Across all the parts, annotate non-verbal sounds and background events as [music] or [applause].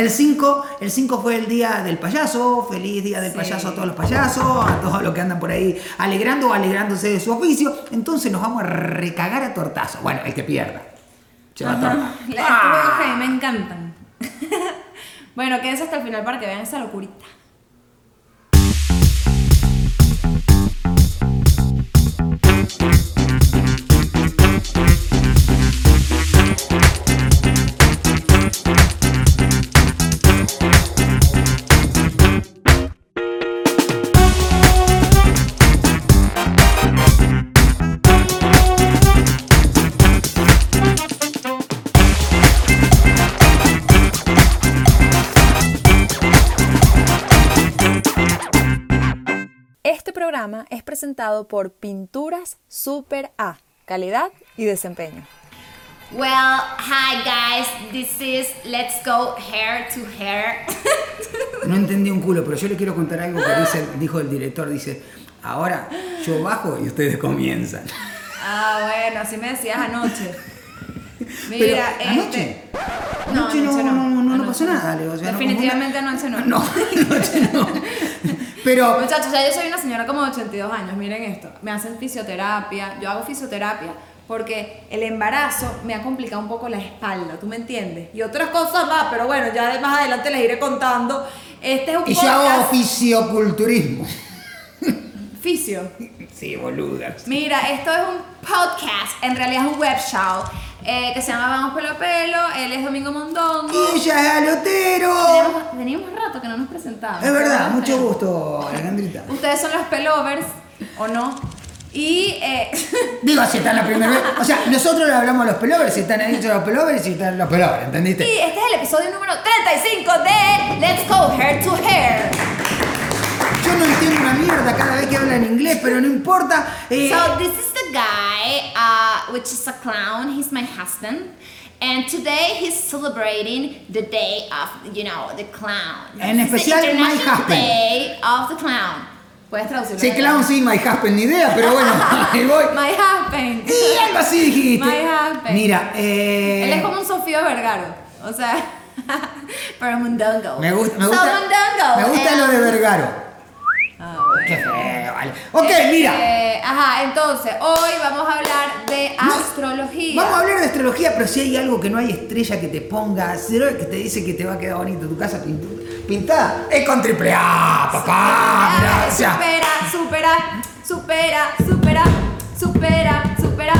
El 5, el 5 fue el día del payaso. Feliz día del Sí. payaso a todos los payasos, a todos los que andan por ahí alegrando o alegrándose de su oficio. Entonces nos vamos a recagar a tortazo. Bueno, el que pierda. Lleva Ajá. [laughs] La- ¡Ah! me encantan. [laughs] bueno, quédense hasta el final para que vean esa locurita. Presentado por Pinturas Super A, calidad y desempeño. Well, hi guys, this is Let's Go Hair to Hair. No entendí un culo, pero yo le quiero contar algo que dice, dijo el director. Dice, ahora yo bajo y ustedes comienzan. Ah, bueno, así me decías anoche. Pero, Mira, ¿anoche? este. Anoche no, anoche no, no, no, Anoche pasó nada, Leo. o sea, no Definitivamente anoche no. [laughs] No, anoche no. Pero, Muchachos, ya yo soy una señora como de 82 años, miren esto. Me hacen fisioterapia, yo hago fisioterapia porque el embarazo me ha complicado un poco la espalda, ¿tú me entiendes? Y otras cosas más, pero bueno, ya más adelante les iré contando. Este es un y yo hago fisioculturismo. fisio. Sí, boluda. Mira, esto es un podcast, en realidad es un web show eh, que se llama Vamos Pelo a Pelo, él es Domingo Mondongo. Y ella es alotero. Teníamos, teníamos rato que no nos presentábamos. Es verdad, mucho gusto, Alejandrita. Ustedes son los pelovers, ¿o no? Y eh, [laughs] Digo, si están la primera vez. O sea, nosotros le hablamos a los pelovers, si están ahí los pelovers y están los pelovers, ¿entendiste? Y este es el episodio número 35 de Let's Go Hair to Hair. Yo no entiendo una mierda cada vez que hablan inglés, pero no importa. eh, so this is the guy, uh, which is a clown. He's my husband. And today he's celebrating the day of, you know, the clown. En It's the especial, my International husband. Day of the Clown. Puedes traducirlo. sí, clown sí, my husband, ni idea, pero bueno, [laughs] [laughs] ahí voy. My husband. Y algo así dijiste. My husband. Mira, eh. Él es como un Sofío Vergaro. O sea, [laughs] Pero Mundongo. Me gusta, me So gusta, Mundongo. me gusta lo de Vergaro. Ah, Qué feo. Ok, este, mira. Ajá, entonces, hoy vamos a hablar de astrología. Vamos a hablar de astrología, pero si hay algo que no hay estrella que te ponga cero, que te dice que te va a quedar bonito tu casa pintada, es con triple A, papá. Supera, supera, supera, supera, supera, supera,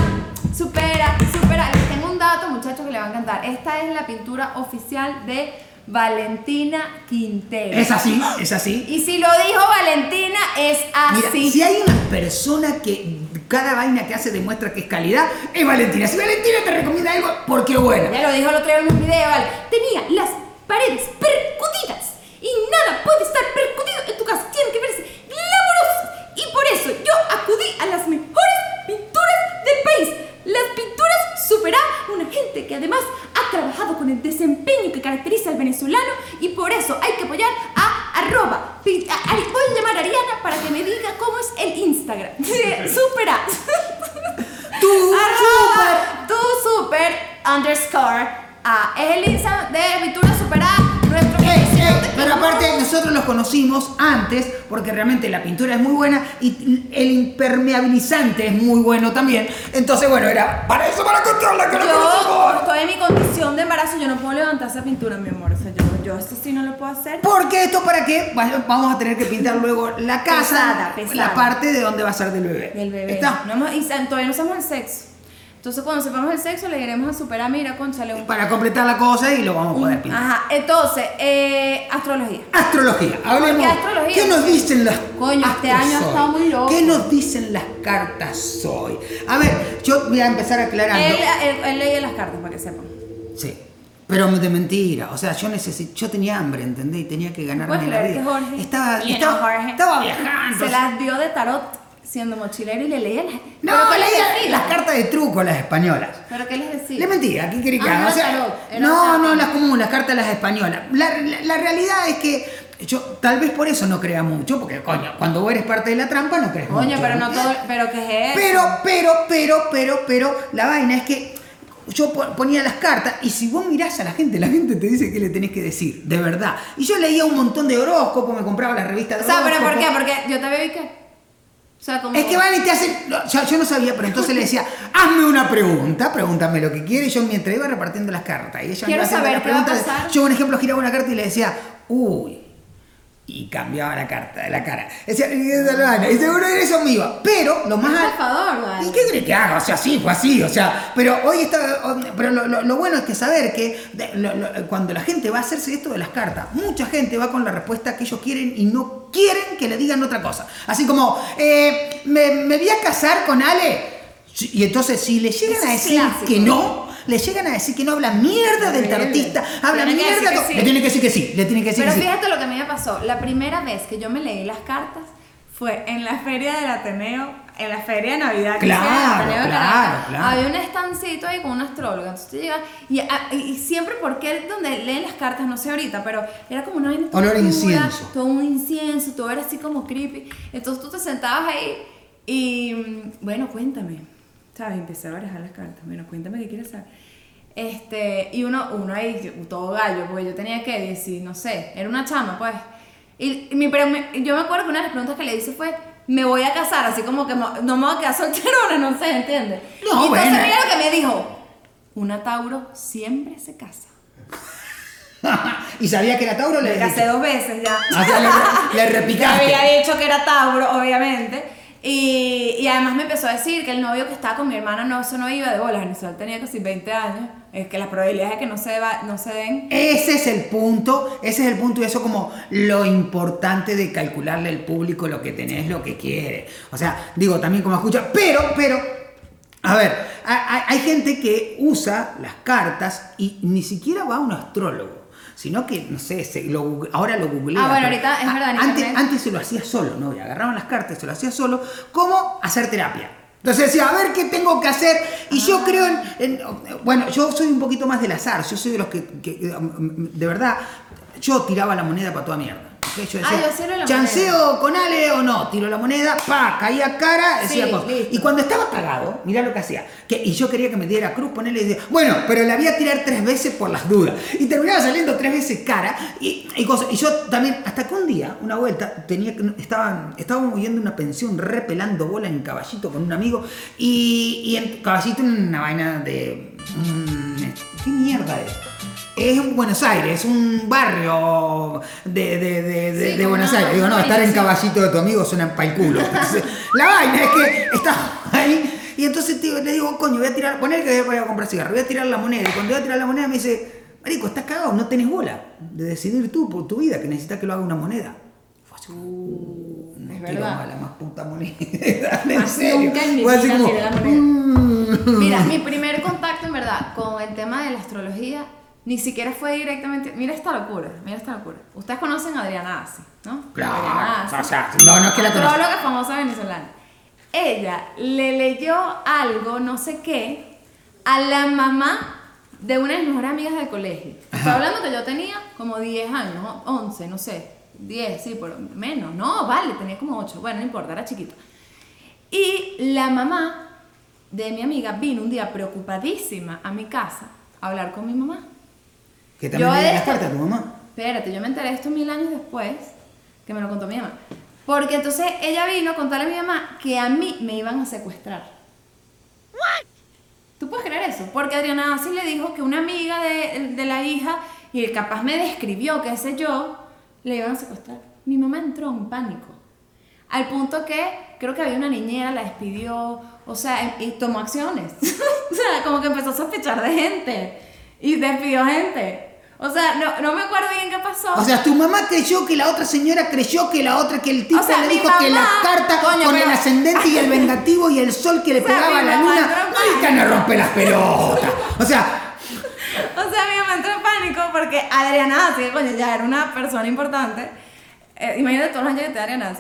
supera, supera. Tengo un dato, muchachos, que le va a encantar. Esta es la pintura oficial de Valentina Quintero. es así, es así. Y si lo dijo Valentina, es Mira, así. si hay una persona que cada vaina que hace demuestra que es calidad, es Valentina. Si Valentina te recomienda algo, porque buena. Ya lo dijo el otro día en un video, ¿vale? Tenía las paredes percutidas y nada puede estar percutido en tu casa. Tienen que verse glamorosas. Y por eso yo acudí a las mejores pinturas del país. Las pinturas Super A, una gente que además ha trabajado con el desempeño que caracteriza al venezolano y por eso hay que apoyar a arroba. pi- a- a- voy a llamar a Ariana para que me diga cómo es el Instagram. [laughs] [laughs] Super A. Tú, Arroba tu super underscore A. Es el Instagram de Pintura Super pero aparte nosotros los conocimos antes porque realmente la pintura es muy buena y el impermeabilizante es muy bueno también. Entonces, bueno, era para eso, para contarla que Yo conocemos. estoy en mi condición de embarazo, yo no puedo levantar esa pintura, mi amor. O sea, yo, yo esto sí no lo puedo hacer. Porque esto para qué Va- vamos a tener que pintar luego la casa, Pesada, pesada. la parte de donde va a ser del bebé. Del bebé. ¿Está? No y todavía no sabemos el sexo. Entonces, cuando sepamos el sexo, le diremos a Super A, mira, conchale un. Para completar la cosa y lo vamos a poder pintar. Ajá, entonces, eh, astrología. Astrología, hablemos. qué astrología? ¿Qué nos dicen las Coño, este año ha estado muy loco. ¿Qué nos dicen las cartas hoy? A ver, yo voy a empezar aclarando. Él, él, él las cartas para que sepan. Sí. Pero de mentira, o sea, yo necesito, yo tenía hambre, ¿entendés? Y tenía que ganarme ¿Puedes la vida. Jorge? Estaba, estaba viajando. Se las dio de tarot siendo mochilero y le leía las. No, ¿Pero qué les leía las cartas de truco, las españolas. ¿Pero qué les decía? Le mentira, ¿qué querés que Ah, no, O sea, tarot, era no, las comunes, las cartas las españolas. La, la- la realidad es que yo tal vez por eso no crea mucho, porque coño, cuando vos eres parte de la trampa no crees mucho. Coño, pero no todo. ¿Pero qué es eso? Pero, pero, pero, pero, pero, la vaina es que yo po- ponía las cartas y si vos mirás a la gente, la gente te dice qué le tenés que decir, de verdad. Y yo leía un montón de horóscopos, me compraba la revista de O sea, pero ¿por horóscopos. qué? Porque yo te veo y qué. O sea, como... Es que van y te hacen. ya- yo no sabía, pero entonces le decía, [laughs] hazme una pregunta, pregúntame lo que quieres. Y yo mientras iba repartiendo las cartas. Y ella me Quiero saber las qué va a preguntas, pasar. Yo, por ejemplo, giraba una carta y le decía, uy. Y cambiaba la carta de la cara. Decía, y seguro eso me iba. Pero lo más. Vale. ¿Y qué crees que haga? O sea, sí, fue así. O sea, pero hoy está. Pero lo, lo- lo bueno es que saber que lo- cuando la gente va a hacerse esto de las cartas, mucha gente va con la respuesta que ellos quieren y no quieren que le digan otra cosa. Así como, eh, me, me voy a casar con Ale. Y entonces, si le llegan a decir clásico. que no. Le llegan a decir que no habla mierda del tarotista, habla Tiene que mierda. que to- sí. Le tiene que decir que sí, le tiene que decir Pero que sí. fíjate lo que a mí me pasó. La primera vez que yo me leí las cartas fue en la feria del Ateneo, en la feria de Navidad. que Claro, Ateneo de claro, Caracas. claro. Había un estancito ahí con una astróloga. Entonces tú llegas y, a- y- siempre, porque donde leen las cartas, no sé ahorita, pero era como una Olor incienso. Todo un incienso, todo era así como creepy. Entonces tú te sentabas ahí y, mm, bueno, cuéntame. ¿Sabes? Empecé a barajar las cartas. Bueno, cuéntame qué quieres saber. Este, y uno, uno ahí, todo gallo, porque yo tenía que decir, no sé, era una chama, pues. Y, y mi, pero me- yo me acuerdo que una de las preguntas que le hice fue, me voy a casar, así como que mo- no me voy a quedar solterona, [laughs] no sé, ¿entiendes? No, y entonces bueno. mira lo que me dijo, una Tauro siempre se casa. [laughs] y sabía que era Tauro, le Me casé dos veces ya. O sea, le, le [laughs] repicaste. había dicho que era Tauro, obviamente. Y, y además me empezó a decir que el novio que estaba con mi hermana no, eso no iba de bolas. Venezuela tenía casi 20 años. Es que las probabilidades de que no se, va, no se den. Ese es el punto, ese es el punto y eso como lo importante de calcularle al público lo que tenés, lo que quiere. O sea, digo también como escucha, pero, pero, a ver, hay, gente que usa las cartas y ni siquiera va a un astrólogo. Sino que, no sé, se lo ahora lo googlea. Ah, bueno, ahorita es verdad, Antes, antes se lo hacía solo, ¿no? Y agarraban las cartas, se lo hacía solo, como hacer terapia. Entonces decía, a ver qué tengo que hacer. Y Ah. yo creo en, en- Bueno, yo soy un poquito más del azar. Yo soy de los que, que, de verdad, yo tiraba la moneda para toda mierda. Ah, yo cero la chanceo con Ale o no, tiro la moneda, pa, caía cara, decía Sí. Y cuando estaba cagado, mirá lo que hacía. Que, y yo quería que me diera cruz, ponerle y decía, bueno, pero la voy a tirar tres veces por las dudas. Y terminaba saliendo tres veces cara y, y cosas. Y yo también, hasta que un día, una vuelta, tenía que, estaban, estábamos a una pensión repelando bola en caballito con un amigo. Y, y en caballito una vaina de. mm, ¿Qué mierda es? Es en Buenos Aires, un barrio de, de, de, Sí, Buenos Aires. Digo, no, estar en caballito de tu amigo suena pa' el culo. [laughs] Entonces, la vaina es que estaba ahí y entonces tío, le digo, coño, voy a tirar, poner que voy a comprar cigarro, voy a tirar la moneda. Y cuando voy a tirar la moneda me dice, Marico, estás cagado, no tenés bola de decidir tú por tu vida, que necesitas que lo haga una moneda. Fue así, uh, no es quiero verdad. la más puta moneda. en serio. nunca en mi vida como, la moneda. mm. Mira, mi primer contacto en verdad con el tema de la astrología ni siquiera fue directamente. Mira esta locura, mira esta locura. Ustedes conocen a Adriana Asi, ¿no? Claro, Adriana Asi. o sea, no, no es que la conozca. Famosa venezolana. Ella le leyó algo, no sé qué, a la mamá de una de mis mejores amigas del colegio. Estoy hablando que yo tenía como 10 años, o 11, no sé. 10, sí, por menos. No, vale, tenía como 8. Bueno, no importa, era chiquita. Y la mamá de mi amiga vino un día preocupadísima a mi casa a hablar con mi mamá. Que también Yo le esto- cartas a tu mamá. Espérate, yo me enteré de esto mil años después, que me lo contó mi mamá. Porque entonces ella vino a contarle a mi mamá que a mí me iban a secuestrar. ¿Tú puedes creer eso? Porque Adriana así le dijo que una amiga de, de la hija, y capaz me describió, qué sé yo, le iban a secuestrar. Mi mamá entró en pánico. Al punto que creo que había una niñera, la despidió, o sea, y tomó acciones. [laughs] o sea, como que empezó a sospechar de gente. Y despidió gente. O sea, no, no me acuerdo bien qué pasó. O sea, tu mamá creyó que la otra señora creyó que la otra, que el tipo O sea, le dijo que las cartas Coño, con pero- el ascendente y el [laughs] vengativo y el sol que le O sea, pegaba a la luna. No rompe las pelotas. O sea, O sea, mi mamá entró en pánico porque Adriana, así coño, ya era una persona importante. Eh, imagínate todos los años que te Adriana.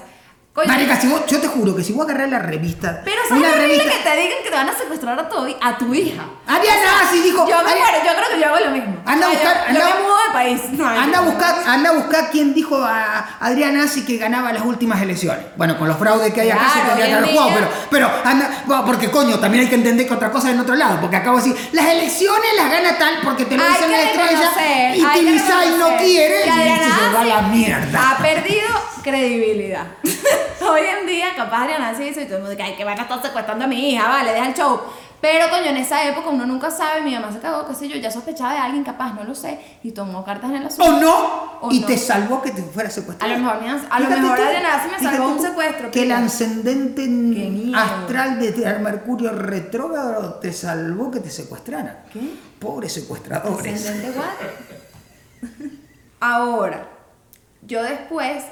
Coño, Marica, si vos, yo te juro que si vos agarrás la revista. pero ¿sabes una revista. que te digan que te van a secuestrar a tu, a tu hija? Ariana Así dijo. Yo me Ari- muero, yo creo que yo hago lo mismo. Anda a O sea, buscar- yo, yo anda- me mudo de país. No, Anda a buscar, anda a buscar quién dijo a Adrián Así que ganaba las últimas elecciones. Bueno, con los fraudes que hay acá se tendría que haber jugado, pero, pero anda, bueno, porque coño, también hay que entender que otra cosa es en otro lado, porque acabo de decir, las elecciones las gana tal porque te lo dicen la estrella y Tibisay no quiere y Adriana se va a la mierda. Ha perdido credibilidad. [laughs] Hoy en día, capaz Adriana hace eso y todo el mundo que, ay, que van a estar secuestrando a mi hija, vale, deja el show. Pero, coño, en esa época uno nunca sabe, mi mamá se cagó, qué sé yo, ya sospechaba de alguien capaz, no lo sé, y tomó cartas en el asunto. ¿O no? O y no. te salvó que te fuera secuestrado. A lo mejor, a lo mejor tú, Adriana Ace me salvó un secuestro. Que el ascendente astral de Mercurio retrógrado te salvó que te secuestraran. ¿Qué? Pobres secuestradores. Ascendente what? [laughs] Ahora, yo después,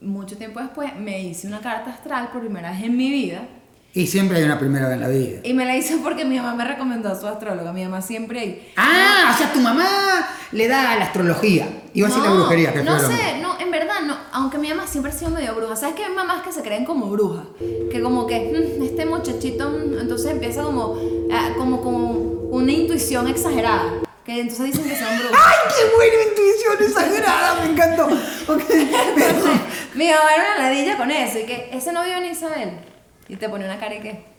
mucho tiempo después, me hice una carta astral por primera vez en mi vida. Y siempre hay una primera vez en la vida. Y me la hice porque mi mamá me recomendó a su astróloga. Mi mamá siempre. Ah, o sea, tu mamá le da a la astrología. Iba a decir la brujería, que no sé, no, en verdad no. Aunque mi mamá siempre ha sido medio bruja. ¿Sabes que hay mamás que se creen como brujas? Que como que "Mm, este muchachito, mm", entonces empieza como, ah, como con una intuición exagerada. Que entonces dicen que son brujas. ¡Ay, qué buena intuición exagerada! Me encantó. Ok, [laughs] perdón. Mi mamá era una ladilla con eso. Y que ese no vio ni Isabel. Y te pone una cara y qué.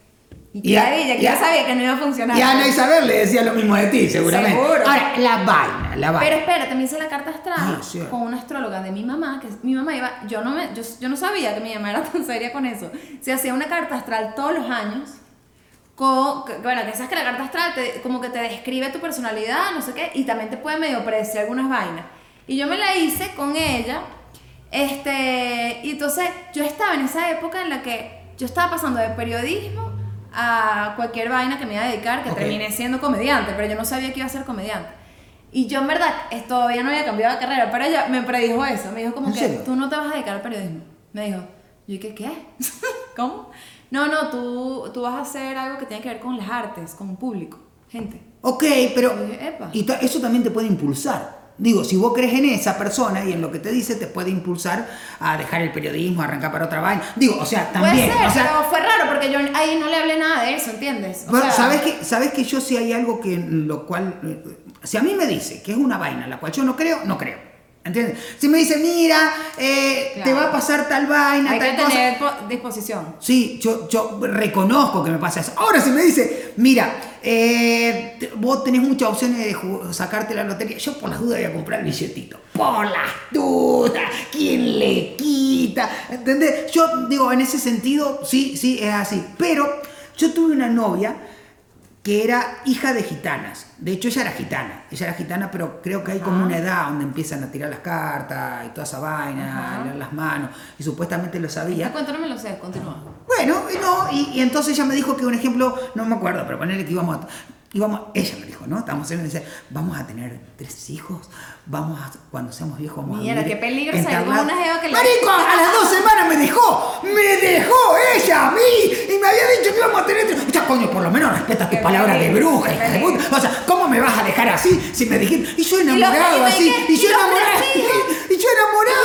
Y a- ladilla, que y a- ya sabía que no iba a funcionar. Y Ana Isabel le decía lo mismo de ti, seguramente. Seguro. Ahora, la vaina, la vaina. Pero espérate, me hice la carta astral Ah, sí. con una astróloga de mi mamá, que mi mamá iba, yo no me, yo, yo no sabía que mi mamá era tan seria con eso. Se hacía una carta astral todos los años. Con, que- bueno, que sabes que la carta astral te- como que te describe tu personalidad, no sé qué, y también te puede medio predecir algunas vainas. Y yo me la hice con ella, este, y entonces yo estaba en esa época en la que yo estaba pasando de periodismo a cualquier vaina que me iba a dedicar, que Ok. terminé siendo comediante, pero yo no sabía que iba a ser comediante. Y yo en verdad todavía no había cambiado de carrera, pero ella me predijo eso, me dijo como ¿En que serio? tú no te vas a dedicar al periodismo. Me dijo, yo dije, ¿qué? [laughs] ¿Cómo? No, no, tú, tú vas a hacer algo que tiene que ver con las artes, con público, gente. Ok, pero Y dije, "Epa". y ta- eso también te puede impulsar. Digo, si vos crees en esa persona y en lo que te dice, te puede impulsar a dejar el periodismo, a arrancar para otra vaina. Digo, o sea, también. Puede ser, o sea, pero fue raro porque yo ahí no le hablé nada de eso, ¿entiendes? O Pero, sea, ¿sabes, que, ¿Sabes que yo si hay algo que lo cual... eh, Si a mí me dice que es una vaina en la cual yo no creo, no creo. ¿Entiendes? Si me dice, mira, eh, te va a pasar tal vaina, Hay tal que cosa... tener po- disposición. Sí, yo, yo reconozco que me pasa eso. Ahora si me dice, mira, eh, vos tenés muchas opciones de sacarte la lotería, yo por las dudas voy a comprar el billetito. Por las dudas, ¿quién le quita? ¿Entendés? Yo digo, en ese sentido, sí, sí, es así. Pero yo tuve una novia que era hija de gitanas. De hecho, ella era gitana. Ella era gitana, pero creo que hay como una edad donde empiezan a tirar las cartas y toda esa vaina, Ajá. a leer las manos. Y supuestamente lo sabía. Cuento no me lo sé, continúa. Bueno, y no, y, y entonces ella me dijo que un ejemplo, no me acuerdo, pero ponerle que íbamos a, íbamos, ella me dijo, ¿no? Estábamos en dice, vamos a tener tres hijos, vamos a, cuando seamos viejos vamos Mierda, a vivir qué peligro salir con entablados". una jeva que Marico, a las dos semanas me dejó, me dejó ella a mí, y me había dicho que íbamos a tener tres. O sea, coño, por lo menos respeta tus palabras de bruja, qué hija de peligro. puta. O sea, ¿cómo me vas a dejar así si me dijiste, y yo enamorado así, ¿y [laughs] y yo enamorado, y yo enamorado,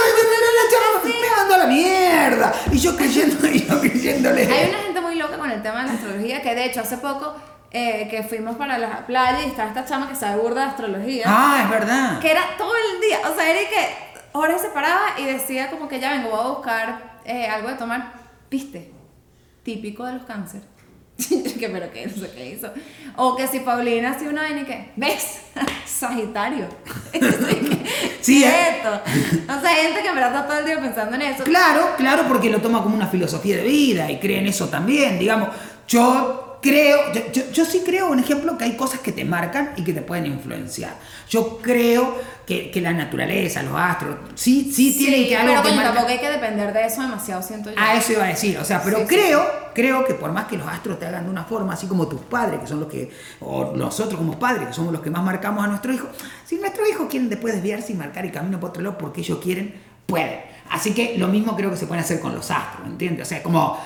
y yo, me mandó a la mierda, y yo creyendo, [laughs] y yo creyéndole. Hay una gente muy loca con el tema de la astrología que de hecho hace poco eh, que fuimos para la playa y estaba esta chama que sabe burda de astrología. Ah, es verdad. Que era todo el día, o sea, era que horas se paraba y decía como que ya vengo, voy a buscar eh, algo de tomar, viste, típico de los cáncer. [laughs] que pero que no sé qué hizo. O que si Paulina hacía una vaina y que, ¿ves? [laughs] Sagitario. [laughs] Sí, ¿Qué ¿eh? es esto? O sea, gente que verdad está todo el día pensando en eso. Claro, claro, porque lo toma como una filosofía de vida y cree en eso también. Digamos, yo creo, yo, yo- yo sí creo, un ejemplo, que hay cosas que te marcan y que te pueden influenciar. Yo creo que, que la naturaleza, los astros, sí, sí, tienen que algo pero que tampoco hay que depender de eso demasiado, siento yo. A eso iba a decir, o sea, pero Sí, sí, creo, creo que por más que los astros te hagan de una forma, así como tus padres, que son los que, o nosotros como padres, que somos los que más marcamos a nuestro hijo, si nuestros hijos quieren después desviarse y marcar y camino por otro lado porque ellos quieren, pueden. Así que lo mismo creo que se puede hacer con los astros, ¿entiendes? O sea, como,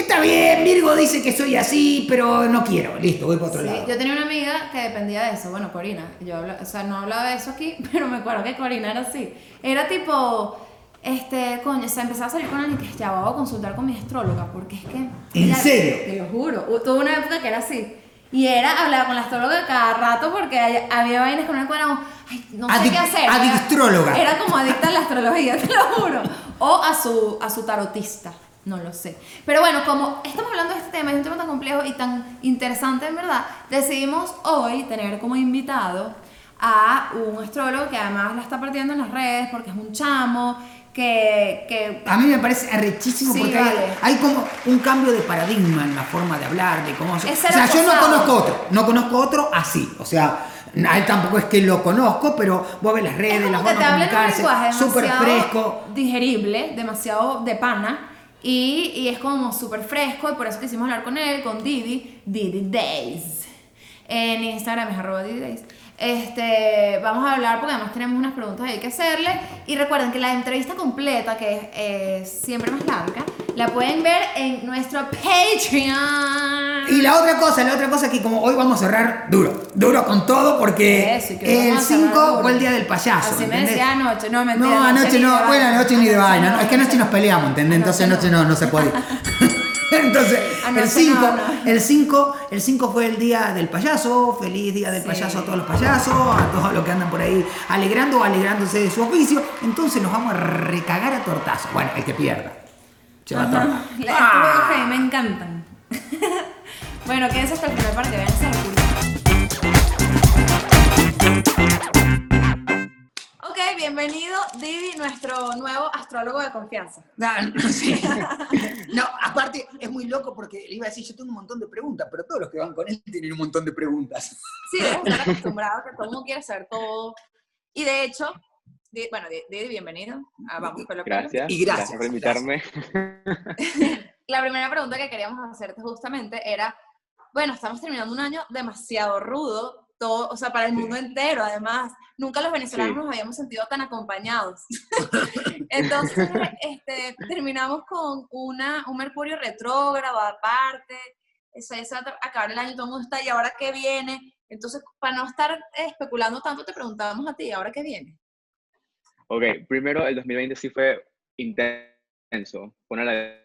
está bien, Virgo dice que soy así, pero no quiero, listo, voy para otro Sí, lado. yo tenía una amiga que dependía de eso, bueno, Corina, yo habla- o sea, no hablaba de eso aquí, [laughs] pero me acuerdo que Corina era así. Era tipo, este, coño, se empezó a salir con alguien que ya voy a consultar con mi astróloga, porque es que... ¿En ella- serio? Te lo juro, tuve una época que era así. Y era hablar con la astróloga cada rato porque había vainas no me acuerdo, ay, no sé Adic- qué hacer. Era- adictróloga. Era como adicta a la astrología, [laughs] te lo juro. O a su, a su tarotista, no lo sé. Pero bueno, como estamos hablando de este tema, es un tema tan complejo y tan interesante en verdad, decidimos hoy tener como invitado a un astrólogo que además la está partiendo en las redes porque es un chamo, que... que A mí me parece arrechísimo Sí, porque hay, vale. hay como un cambio de paradigma en la forma de hablar, de cómo. Es O sea, yo no conozco otro, no conozco otro así. O sea, a él tampoco es que lo conozco, pero vos ves las es redes, la como que forma te de comunicarse, súper fresco. digerible, demasiado de pana. Y, es como súper fresco y por eso quisimos hablar con él, con Didi, Didi Days. En Instagram es arroba Didi Days. Este, vamos a hablar porque además tenemos unas preguntas ahí que hacerle. Y recuerden que la entrevista completa, que es eh, siempre más larga, la pueden ver en nuestro Patreon. Y la otra cosa, la otra cosa que como hoy vamos a cerrar duro, duro con todo porque Eso, el vamos a cerrar 5 duro. fue el día del payaso. Así me ¿entendés? decía anoche, no, mentira, No, anoche anoche no, bueno, anoche ni de vaina, no, no, es que anoche nos no. peleamos, ¿entendés? Entonces Anoche no, no se podía. [laughs] [laughs] Entonces, Anoche el 5, no, no. el 5, el 5 fue el día del payaso, feliz día del Sí. payaso a todos los payasos, a todos los que andan por ahí alegrando o alegrándose de su oficio. Entonces nos vamos a recagar a tortazo. Bueno, el que pierda. Se va a torta. Ajá. La- Estos juegos que a mí me encantan. [laughs] bueno, quédense hasta el final para que vean ese bienvenido Didi, nuestro nuevo astrólogo de confianza. Ah, no, sí. [laughs] No, aparte es muy loco porque le iba a decir, yo tengo un montón de preguntas, pero todos los que van con él tienen un montón de preguntas. Sí, debes [laughs] estar acostumbrado a que todo el mundo quiere saber todo. Y de hecho, bueno, Di- Didi, bienvenido. a Vamos Pelo a Pelo. Gracias. Y gracias, por invitarme. [laughs] La primera pregunta que queríamos hacerte justamente era, bueno, estamos terminando un año demasiado rudo, todo, o sea, para el Sí. mundo entero, además. Nunca los venezolanos Sí. nos habíamos sentido tan acompañados. [laughs] Entonces, [laughs] este, terminamos con una, un Mercurio retrógrado aparte, eso es acabar el año, todo el mundo está, ¿y ahora qué viene? Entonces, para no estar especulando tanto, te preguntábamos a ti, ¿ahora qué viene? Ok, primero el 2020 sí fue intenso. Una de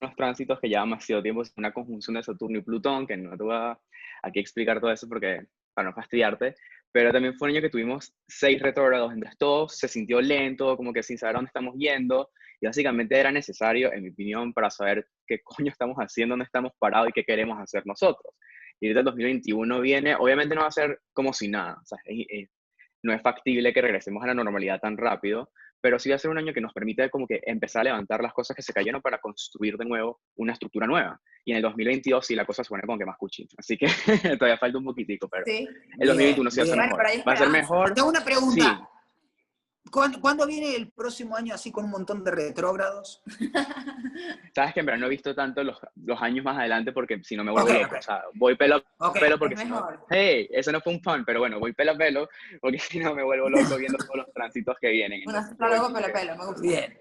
unos tránsitos que llevan demasiado tiempo, es una conjunción de Saturno y Plutón, que no te voy a aquí explicar todo eso porque para no fastidiarte, pero también fue un año que tuvimos seis retrógrados, entonces todo se sintió lento, como que sin saber a dónde estamos yendo, y básicamente era necesario, en mi opinión, para saber qué coño estamos haciendo, dónde estamos parados y qué queremos hacer nosotros. Y ahorita el 2021 viene, obviamente no va a ser como si nada, o sea, es- es- no es factible que regresemos a la normalidad tan rápido, pero sí va a ser un año que nos permite como que empezar a levantar las cosas que se cayeron para construir de nuevo una estructura nueva. Y en el 2022 sí la cosa se pone como que más cuchín. Así que [laughs] todavía falta un poquitico, pero Sí. el 2021 sí va a ser bien. Mejor. Va a ser mejor. Tengo una pregunta. Sí. ¿Cuándo, cuándo viene el próximo año así con un montón de retrógrados? [laughs] Sabes que en verdad no he visto tanto los, los años más adelante porque si no me vuelvo Ok, loco. ok. O sea, voy pelo a Ok, pelo porque si no, hey, eso no fue un fun, pero bueno, voy pelo a pelo porque [laughs] si no me vuelvo loco viendo [laughs] todos los tránsitos que vienen. Un astrólogo pelo a pelo, me gusta. Bien.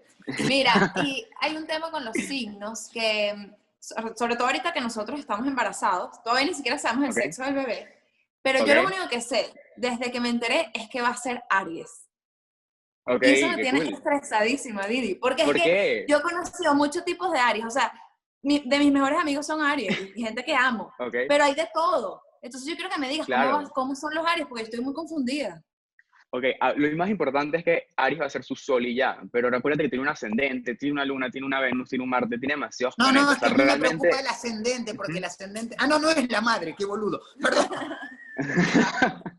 Mira, y hay un tema con los signos que, so- sobre todo ahorita que nosotros estamos embarazados, todavía ni siquiera sabemos el sexo del bebé, pero yo lo único que sé, desde que me enteré, es que va a ser Aries. Ok, y eso me tiene cool. estresadísima, Didi, porque ¿Por es que qué? yo he conocido muchos tipos de Aries, o sea, mi- de mis mejores amigos son Aries, y gente que amo, [laughs] Ok. pero hay de todo. Entonces yo quiero que me digas Claro. cómo, cómo son los Aries, porque estoy muy confundida. Ok, ah, lo más importante es que Aries va a ser su sol y ya, pero recuerda que tiene un ascendente, tiene una luna, tiene una Venus, tiene un Marte, tiene demasiados No, no, planetas. es que o sea, mí me realmente... preocupa el ascendente, porque el ascendente... Ah, no, no es la madre, qué boludo. Perdón. [laughs]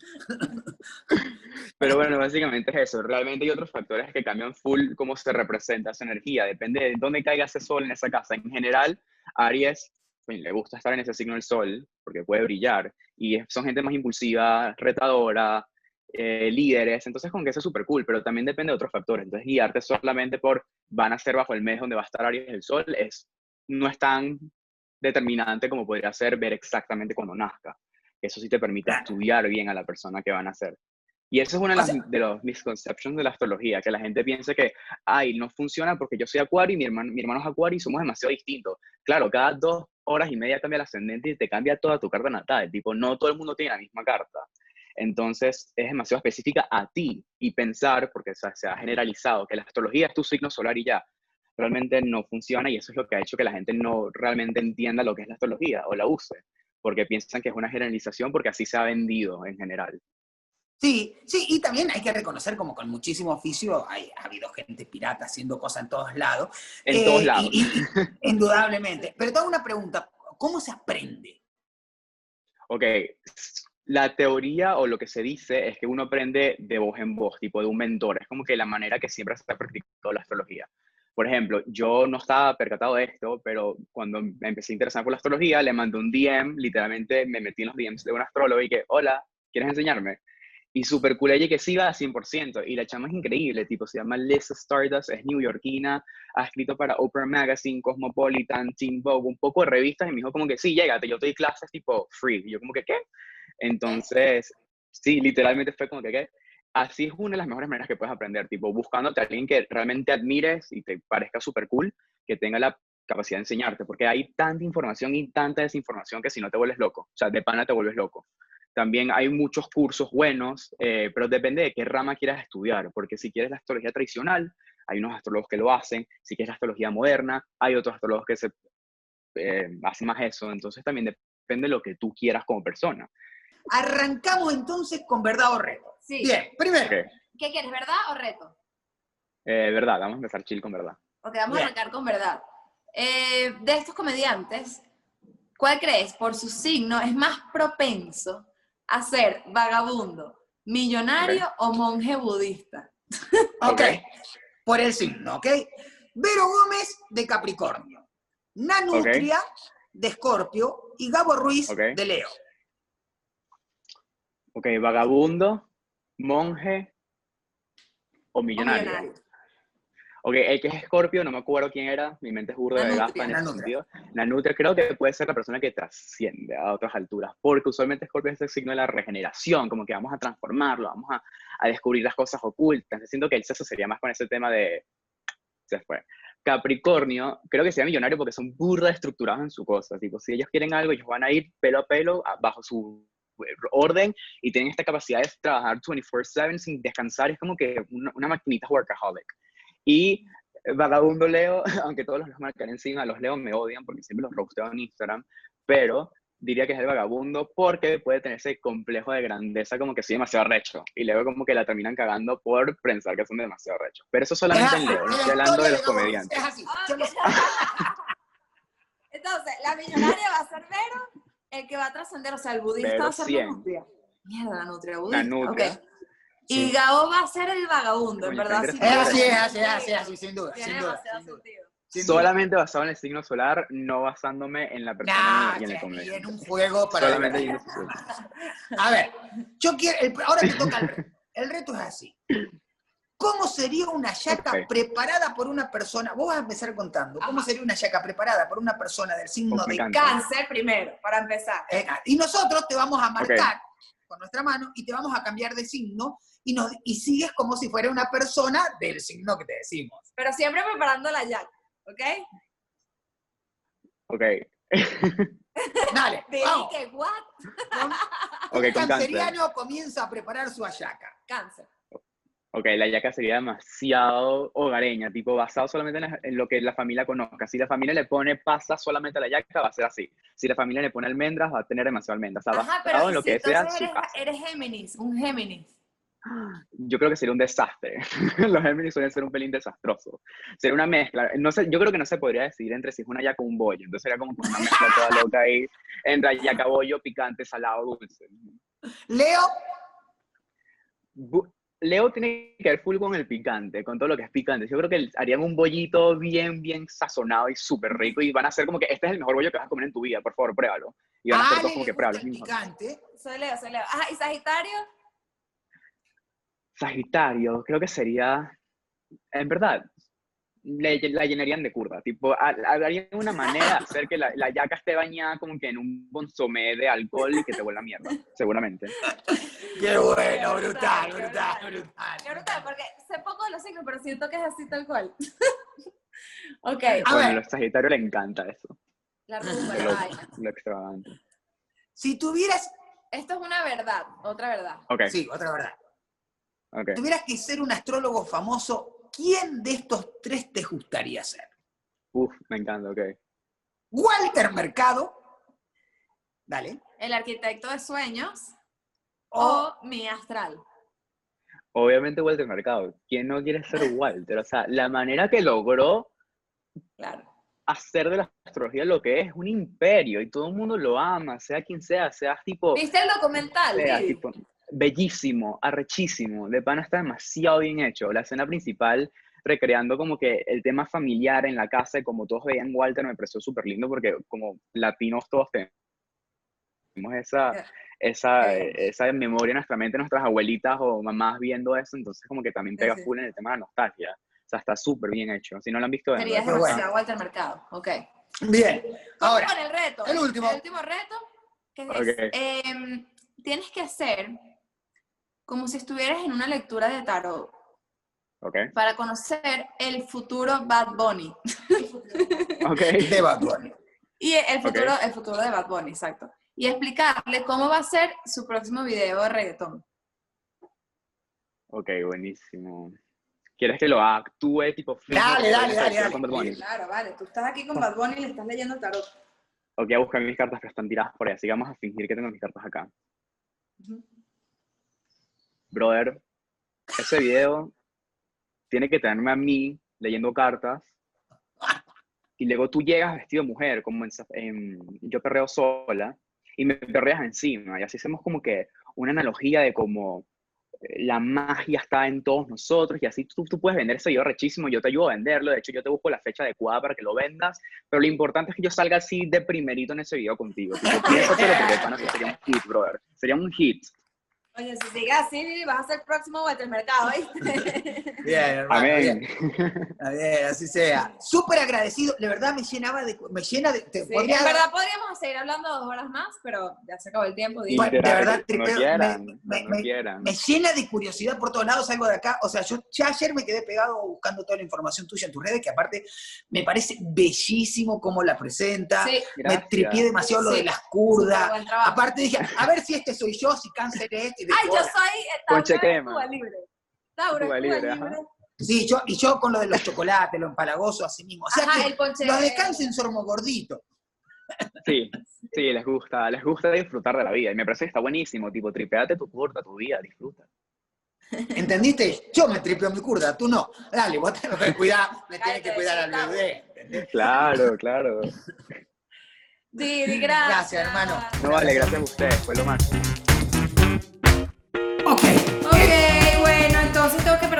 [laughs] Pero bueno, básicamente es eso. Realmente hay otros factores que cambian full cómo se representa esa energía. Depende de dónde caiga ese sol en esa casa. En general, Aries pues, le gusta estar en ese signo del sol porque puede brillar. Y son gente más impulsiva, retadora, eh, líderes. Entonces, con que eso es súper cool, pero también depende de otros factores. Entonces, guiarte solamente por van a ser bajo el mes donde va a estar Aries el sol es, no es tan determinante como podría ser ver exactamente cuando nazca. Eso sí te permite estudiar bien a la persona que van a ser. Y eso es una de, las, sea- de los misconceptions de la astrología, que la gente piensa que, ay, no funciona porque yo soy acuario y mi hermano, mi hermano es acuario y somos demasiado distintos. Claro, cada dos horas y media cambia el ascendente y te cambia toda tu carta natal. Tipo, no todo el mundo tiene la misma carta. Entonces es demasiado específica a ti y pensar, porque o sea, se ha generalizado que la astrología es tu signo solar y ya, realmente no funciona y eso es lo que ha hecho que la gente no realmente entienda lo que es la astrología o la use, porque piensan que es una generalización porque así se ha vendido en general. Sí, sí, y también hay que reconocer como con muchísimo oficio hay, ha habido gente pirata haciendo cosas en todos lados. En todos Eh, lados. y- y- indudablemente. Pero te hago una pregunta, ¿cómo se aprende? Ok, la teoría o lo que se dice es que uno aprende de voz en voz, tipo de un mentor. Es como que la manera que siempre se ha practicado la astrología. Por ejemplo, yo no estaba percatado de esto, pero cuando me empecé a interesar por la astrología, le mandé un DM, literalmente me metí en los DMs de un astrólogo y que, hola, ¿quieres enseñarme? Y super cool ella que sí va a 100%. Y la chama es increíble, tipo, se llama Liz Stardust, es newyorkina, ha escrito para Oprah Magazine, Cosmopolitan, Teen Vogue, un poco de revistas, y me dijo como que, sí, llégate, yo te doy clases tipo free. Y yo como que, ¿qué? Entonces, sí, literalmente fue como que, ¿qué? Así es una de las mejores maneras que puedes aprender, tipo, buscándote a alguien que realmente admires y te parezca súper cool, que tenga la capacidad de enseñarte, porque hay tanta información y tanta desinformación que si no te vuelves loco, o sea, de pana te vuelves loco. También hay muchos cursos buenos, eh, pero depende de qué rama quieras estudiar, porque si quieres la astrología tradicional, hay unos astrólogos que lo hacen, si quieres la astrología moderna, hay otros astrólogos que se eh, hacen más eso, entonces también depende de lo que tú quieras como persona. Arrancamos entonces con verdad o reto. Sí. Bien, primero, Ok, ¿Qué quieres, verdad o reto? eh, verdad, vamos a empezar chill con verdad. Ok, vamos Bien. a arrancar con verdad. Eh, de estos comediantes, ¿cuál crees por su signo es más propenso a ser vagabundo, millonario o monje budista? [laughs] ok, por el signo, ¿ok? Vero Gómez de Capricornio, Nanutria de Escorpio y Gabo Ruiz de Leo. Ok, vagabundo, monje o O millonario. Ok, el que es Escorpio, no me acuerdo quién era, mi mente es burda de gafa en ese sentido. Nanutria creo que puede ser la persona que trasciende a otras alturas, porque usualmente Escorpio es el signo de la regeneración, como que vamos a transformarlo, vamos a, a descubrir las cosas ocultas. Siento que el sexo sería más con ese tema de... Se fue. Capricornio, creo que sea millonario porque son burda estructurados en su cosa. Tipo, si ellos quieren algo, ellos van a ir pelo a pelo bajo su eh, orden y tienen esta capacidad de trabajar 24/7 sin descansar. Es como que una, una maquinita workaholic. Y eh, vagabundo Leo, [laughs] aunque todos los marcan encima, los Leo me odian porque siempre los roasteo en Instagram, pero diría que es el vagabundo porque puede tener ese complejo de grandeza como que soy demasiado recho y luego como que la terminan cagando por pensar que son demasiado rechos. Pero eso solamente en Leo, no estoy hablando de los comediantes. Es así. Entonces, la millonaria va a ser Vero, el que va a trascender, o sea, el budista Vero va a ser 100. la nutria. Mierda, la nutria budista. nutria. Ok. Y Gabo va a ser el vagabundo, en verdad. sí Es así, es así, es así, es así, sin duda, Tiene sin duda. sin duda, sentido. sin duda. Solamente basado en el signo solar, no basándome en la persona Nah, y en el che, y en un juego para... Solamente en el A ver, yo quiero, el- ahora te toca el reto. El reto es así. ¿Cómo sería una yaca Ok. preparada por una persona? Vos vas a empezar contando. ¿Cómo sería una yaca preparada por una persona del signo me de. Cáncer primero, para empezar. Eh, y nosotros te vamos a marcar con nuestra mano y te vamos a cambiar de signo y, nos, y sigues como si fuera una persona del signo que te decimos. Pero siempre preparando la yaca, ¿ok? Ok, [laughs] Dale, [laughs] vamos. dije, what? Con- [laughs] ok, un con cáncer. canceriano comienza a preparar su ayaca. Cáncer. Ok, la yaca sería demasiado hogareña, tipo basado solamente en, la- en lo que la familia conozca. Si la familia le pone pasa solamente a la yaca, va a ser así. Si la familia le pone almendras, va a tener demasiado almendras. O sea, Ajá, pero en lo ¿y si que sea su eres, casa. eres Géminis, un Géminis. Yo creo que sería un desastre. [laughs] Los Géminis suelen ser un pelín desastroso. Sería una mezcla. No sé, yo creo que no se podría decidir entre si es una yaca o un bollo. Entonces sería como una mezcla toda loca ahí entre yaca, bollo, picante, salado, dulce. Leo, Bu- Leo tiene que ver full con el picante, con todo lo que es picante. Yo creo que harían un bollito bien, bien sazonado y súper rico y van a ser como que este es el mejor bollo que vas a comer en tu vida, por favor, pruébalo. Y van a ser todos como que pruébalo. el es mi mejor. picante. Soy Leo, soy Leo. Ajá, ¿y Sagitario? Sagitario, creo que sería, en verdad, le- la llenarían de curva, tipo, ha- harían una manera de hacer que la, la yaca esté bañada como que en un consomé de alcohol y que te vuelva mierda, seguramente. Qué bueno, Qué brutal, brutal, brutal, qué brutal. Qué brutal, porque sé poco de los signos, pero siento que es así tal cual. [laughs] ok, A bueno, a los Sagitarios le encanta eso, la rumba, lo, la lo extravagante. Si tuvieras Esto es una verdad, otra verdad. Ok, Sí, otra verdad. Ok. Tuvieras que ser un astrólogo famoso, ¿quién de estos tres te gustaría ser? Uf, me encanta, ok. Walter Mercado. Dale. El arquitecto de sueños O o mi astral. Obviamente Walter Mercado. ¿Quién no quiere ser Walter? O sea, la manera que logró Claro. hacer de la astrología lo que es, un imperio, y todo el mundo lo ama, sea quien sea, seas tipo, ¿Viste el documental? sea, tipo, bellísimo, arrechísimo, de pana está demasiado bien hecho. La escena principal recreando como que el tema familiar en la casa y como todos veían Walter me pareció súper lindo porque como latinos todos tenemos esa, Ya. esa, Eh. esa memoria en nuestra mente, nuestras abuelitas o mamás viendo eso, entonces como que también pega sí. full en el tema de la nostalgia. O sea, está súper bien hecho. Si no lo han visto, de verdad. demasiado Walter Mercado. Ok. bien. Ahora, con el reto. el último. El último reto. Que es, Ok. em, tienes que hacer como si estuvieras en una lectura de tarot Ok, para conocer el futuro Bad Bunny. [laughs] ok. de Bad Bunny. Y el futuro, el futuro de Bad Bunny, exacto. Y explicarle cómo va a ser su próximo video de reggaetón. Ok, buenísimo. ¿Quieres que lo actúe tipo Dale, dale, dale, dale. con Bad Bunny? Claro, vale. Tú estás aquí con Bad Bunny y le estás leyendo el tarot. Ok, a buscar mis cartas que están tiradas por ahí, así que vamos a fingir que tengo mis cartas acá. Ujú. Brother, ese video tiene que tenerme a mí leyendo cartas y luego tú llegas vestido de mujer, como en, en Yo Perreo Sola, y me perreas encima, y así hacemos como que una analogía de cómo eh, la magia está en todos nosotros, y así tú, tú puedes vender ese video rechísimo, yo te ayudo a venderlo, de hecho yo te busco la fecha adecuada para que lo vendas, pero lo importante es que yo salga así de primerito en ese video contigo. Tipo, piénsatelo porque sí sería un hit, brother. Sería un hit. Oye, si sigue así, vas a ser el próximo Walter Mercado, ¿viste? Bien, [laughs] hermano. Amén. Bien, [laughs] Está bien, así sea. Súper agradecido. De verdad me llenaba de. Me llena de. te Sí, podría- en verdad podríamos seguir hablando dos horas más, pero ya se acabó el tiempo. De verdad, tripeo, quieran, me- me- cuando me- quieran. Me llena de curiosidad por todos lados, salgo de acá. O sea, yo ya ayer me quedé pegado buscando toda la información tuya en tus redes, que aparte me parece bellísimo cómo la presenta. Sí, Me tripié demasiado lo de las curdas. Aparte dije, a ver si este soy yo, si cáncer es este. Y de Ay, yo soy eh, Tauro. Cuba Libre. Tauro Cuba es Cuba Libre, Libre. Sí, yo, y yo con lo de los chocolates, lo empalagoso así mismo. O sea Ajá, que el ponche. los de cáncer somos gorditos. Sí, [laughs] sí, les gusta, les gusta disfrutar de la vida. Y me parece que está buenísimo, tipo, tripeate tu curta, tu vida, disfruta. ¿Entendiste? Yo me tripeo mi curda, tú no. Dale, vos [laughs] tenés que cuidar, me tienes que cuidar al bebé. Claro, claro. [laughs] Didi, gracias. Gracias, hermano. No vale, gracias a ustedes, fue lo máximo.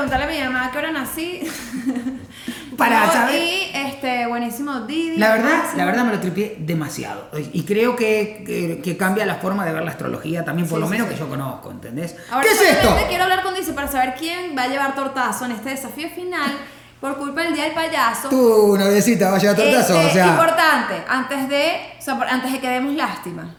Preguntarle a mi mamá a qué hora nací. [laughs] Para No, saber- Y, este, buenísimo, Didi. La verdad, la verdad me lo tripié demasiado. Y creo que, que- que cambia la forma de ver la astrología también, por Sí, lo sí, menos sí. que yo conozco, ¿entendés? Ahora, ¿Qué es esto? quiero hablar con Dice para saber quién va a llevar tortazo en este desafío final por culpa del Día del Payaso. Tú, noviecita, vaya tortazo, Este, o sea. Importante, antes de, o sea, antes de que demos lástima.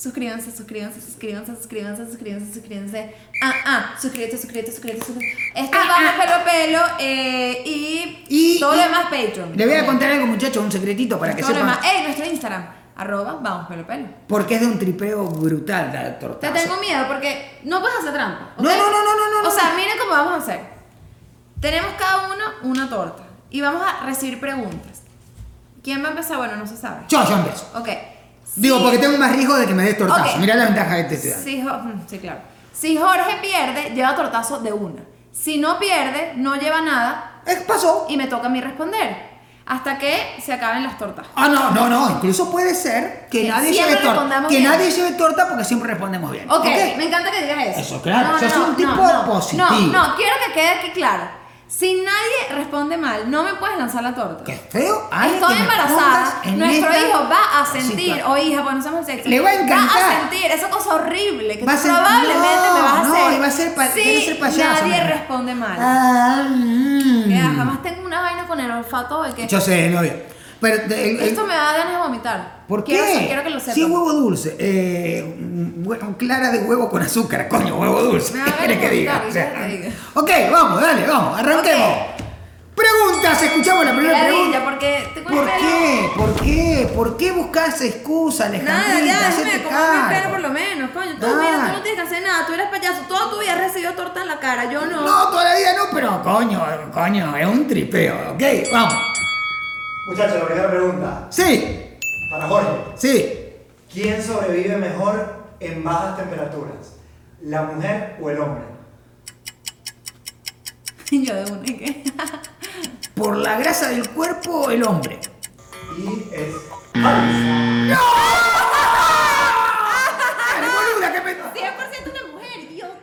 Suscríbanse, suscríbanse, suscríbanse, suscríbanse, suscríbanse, suscríbanse. Ah, ah, suscríbete, suscríbete, suscríbete, suscríbete. Esto Ah, vamos ah. pelo pelo eh, y, Y- todo y- lo demás Patreon. Le voy a contar algo, muchachos, un secretito para que Todo lo sepan. demás. Ey, nuestro Instagram, arroba, vamos pelo pelo. Porque es de un tripeo brutal la Te tortazo. tengo miedo porque no puedes hacer trampa. No, no, no, no, no, no, O sea, miren cómo vamos a hacer. Tenemos cada uno una torta y vamos a recibir preguntas. ¿Quién va a empezar? Bueno, no se sabe. Yo, yo empiezo. Ok. Digo, porque tengo más riesgo de que me des tortazo. Ok. Mirá la ventaja que te estoy dando. Jo- mm, sí, claro. Si Jorge pierde, lleva tortazo de una. Si no pierde, no lleva nada Eh, pasó. y me toca a mí responder. Hasta que se acaben las tortas. Ah, no, no, no. Incluso puede ser que Que nadie lleve torta. Que bien. nadie lleve torta porque siempre respondemos bien. Ok, me encanta que digas eso. Eso, claro, sos un tipo positivo. No, no, quiero que quede aquí claro. Si nadie responde mal, no me puedes lanzar la torta. Qué feo. Estoy que embarazada. en Nuestro esta hijo va a sentir, o hija, pues no somos sexo. Le va a Va encantar. a sentir esa cosa horrible que Va a tú ser- probablemente no, me vas a no, hacer. y va a ser pa- si quiere ser payaso, nadie responde mal. Ah, mm. Que jamás tengo una vaina con el olfato de que Yo sé, novia. Pero esto me da ganas de vomitar. ¿Por quiero, qué? Quiero que lo sepan. Sí, huevo dulce. Eh, bueno, clara de huevo con azúcar, coño, huevo dulce. Me da ¿Qué ganas quieres de que diga? O ok, vamos, dale, vamos, arranquemos. Preguntas, escuchamos la primera Ladilla, pregunta. porque ¿Por qué? ¿Por qué? ¿Por qué buscas excusa, Alejandrita? Nada, ya, déjame comerme el pelo por lo menos, coño. Tú, mira, tú no tienes que hacer nada, tú eres payaso, toda tu vida has recibido torta en la cara, yo no. No, todavía no, pero coño, coño, es un tripeo, ¿ok? Vamos. Muchachos, la primera pregunta. Sí, Para Jorge. sí. ¿Quién sobrevive mejor en bajas temperaturas? ¿La mujer o el hombre? [laughs] Yo de una, ¿y qué? [laughs] Por la grasa del cuerpo, el hombre. Y es falsa. Dale, boluda, que me... 100% una mujer, idiota.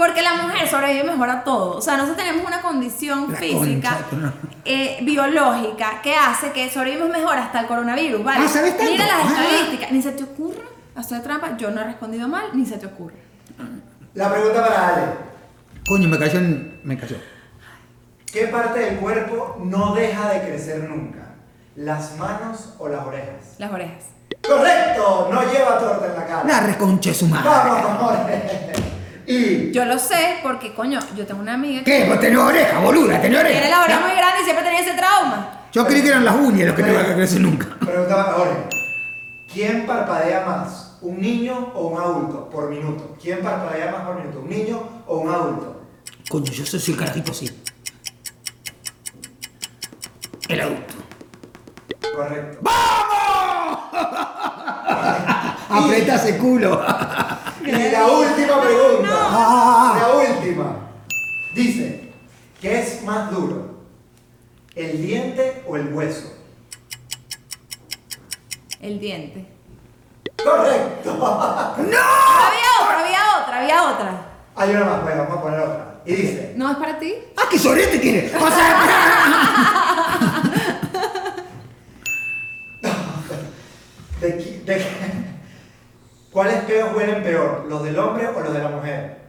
Porque la mujer sobrevive mejor a todo. O sea, nosotros tenemos una condición La física, concha, eh, biológica, que hace que sobrevivimos mejor hasta el coronavirus, ¿vale? Ah, ¿sabes tanto? Mira las Ah. estadísticas. Ni se te ocurra hacer trampa. Yo no he respondido mal, ni se te ocurre. La pregunta para Ale. Coño, me cayó en... me cayó. ¿Qué parte del cuerpo no deja de crecer nunca? ¿Las manos o las orejas? Las orejas. ¡Correcto! No lleva torta en la cara. La reconche su madre. Vamos, Jorge. Y Yo lo sé porque, coño, yo tengo una amiga ¿Qué? Vos tenés oreja, boluda, tenés oreja. tiene la oreja muy grande y siempre tenía ese trauma. Yo creí que eran las uñas los que no iban a crecer nunca. pregunta para Jorge. ¿Quién parpadea más? ¿Un niño o un adulto por minuto? ¿Quién parpadea más por minuto? ¿Un niño o un adulto? Coño, yo soy el carajito sí. El adulto. Correcto. [laughs] Aprieta ese culo. Y la última pregunta. Ah. La última. Dice, ¿qué es más duro? ¿El diente o el hueso? El diente. Correcto. [laughs] Había otra, había otra, había otra. Hay una más, bueno, vamos a poner otra. Y dice, ¿No es para ti? Ah, qué sorete tiene. [laughs] O sea, [laughs] ¿de, qui- de- ¿cuáles peos huelen peor? ¿Los del hombre o los de la mujer?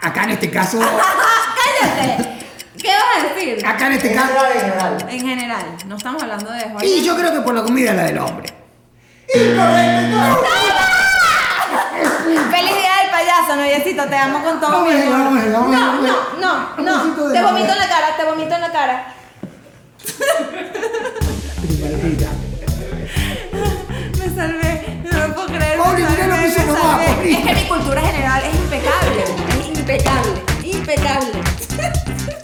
acá en este caso, [laughs] ¡Cállate! ¿Qué vas a decir? acá en este En caso. general, en general. En general, no estamos hablando de Jorge. Y yo creo que por la comida la del hombre. ¡Incorrecto! ¡Feliz día del payaso, noviecito! Te amo con todo mi amor. vamos vamos No, vamos no, no, no. de Te vomito en la cara, te vomito en la cara. No lo puedo creer. Es que mi cultura general es impecable. Es impecable. Impecable.